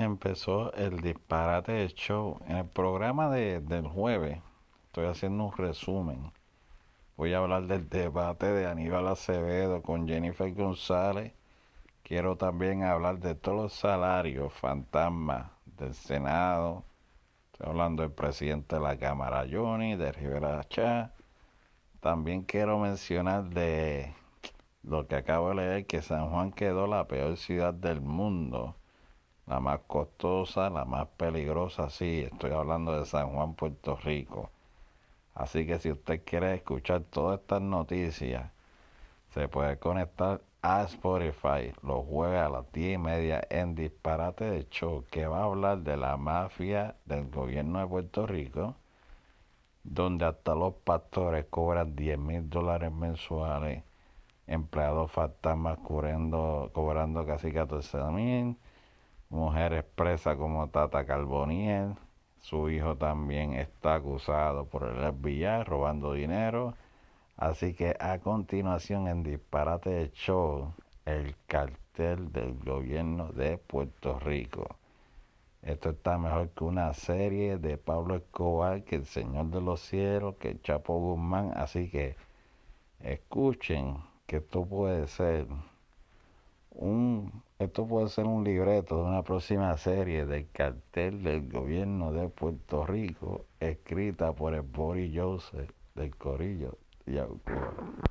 empezó el disparate de show. En el programa de, del jueves, estoy haciendo un resumen. Voy a hablar del debate de Aníbal Acevedo con Jennifer González. Quiero también hablar de todos los salarios fantasmas del Senado. Estoy hablando del presidente de la Cámara, Johnny, de Rivera Chá. También quiero mencionar de lo que acabo de leer, que San Juan quedó la peor ciudad del mundo la más costosa, la más peligrosa, sí, estoy hablando de San Juan, Puerto Rico. Así que si usted quiere escuchar todas estas noticias, se puede conectar a Spotify los jueves a las 10 y media en Disparate de Show, que va a hablar de la mafia del gobierno de Puerto Rico, donde hasta los pastores cobran 10 mil dólares mensuales, empleados fantasmas cobrando, casi 14 mil mujer expresa como Tata Carboniel. Su hijo también está acusado por el FBI robando dinero. Así que a continuación en Disparate de Show, el cartel del gobierno de Puerto Rico. Esto está mejor que una serie de Pablo Escobar, que el Señor de los Cielos, que Chapo Guzmán. Así que escuchen que esto puede ser un, esto puede ser un libreto de una próxima serie del cartel del gobierno de Puerto Rico, escrita por el Boris Joseph del Corillo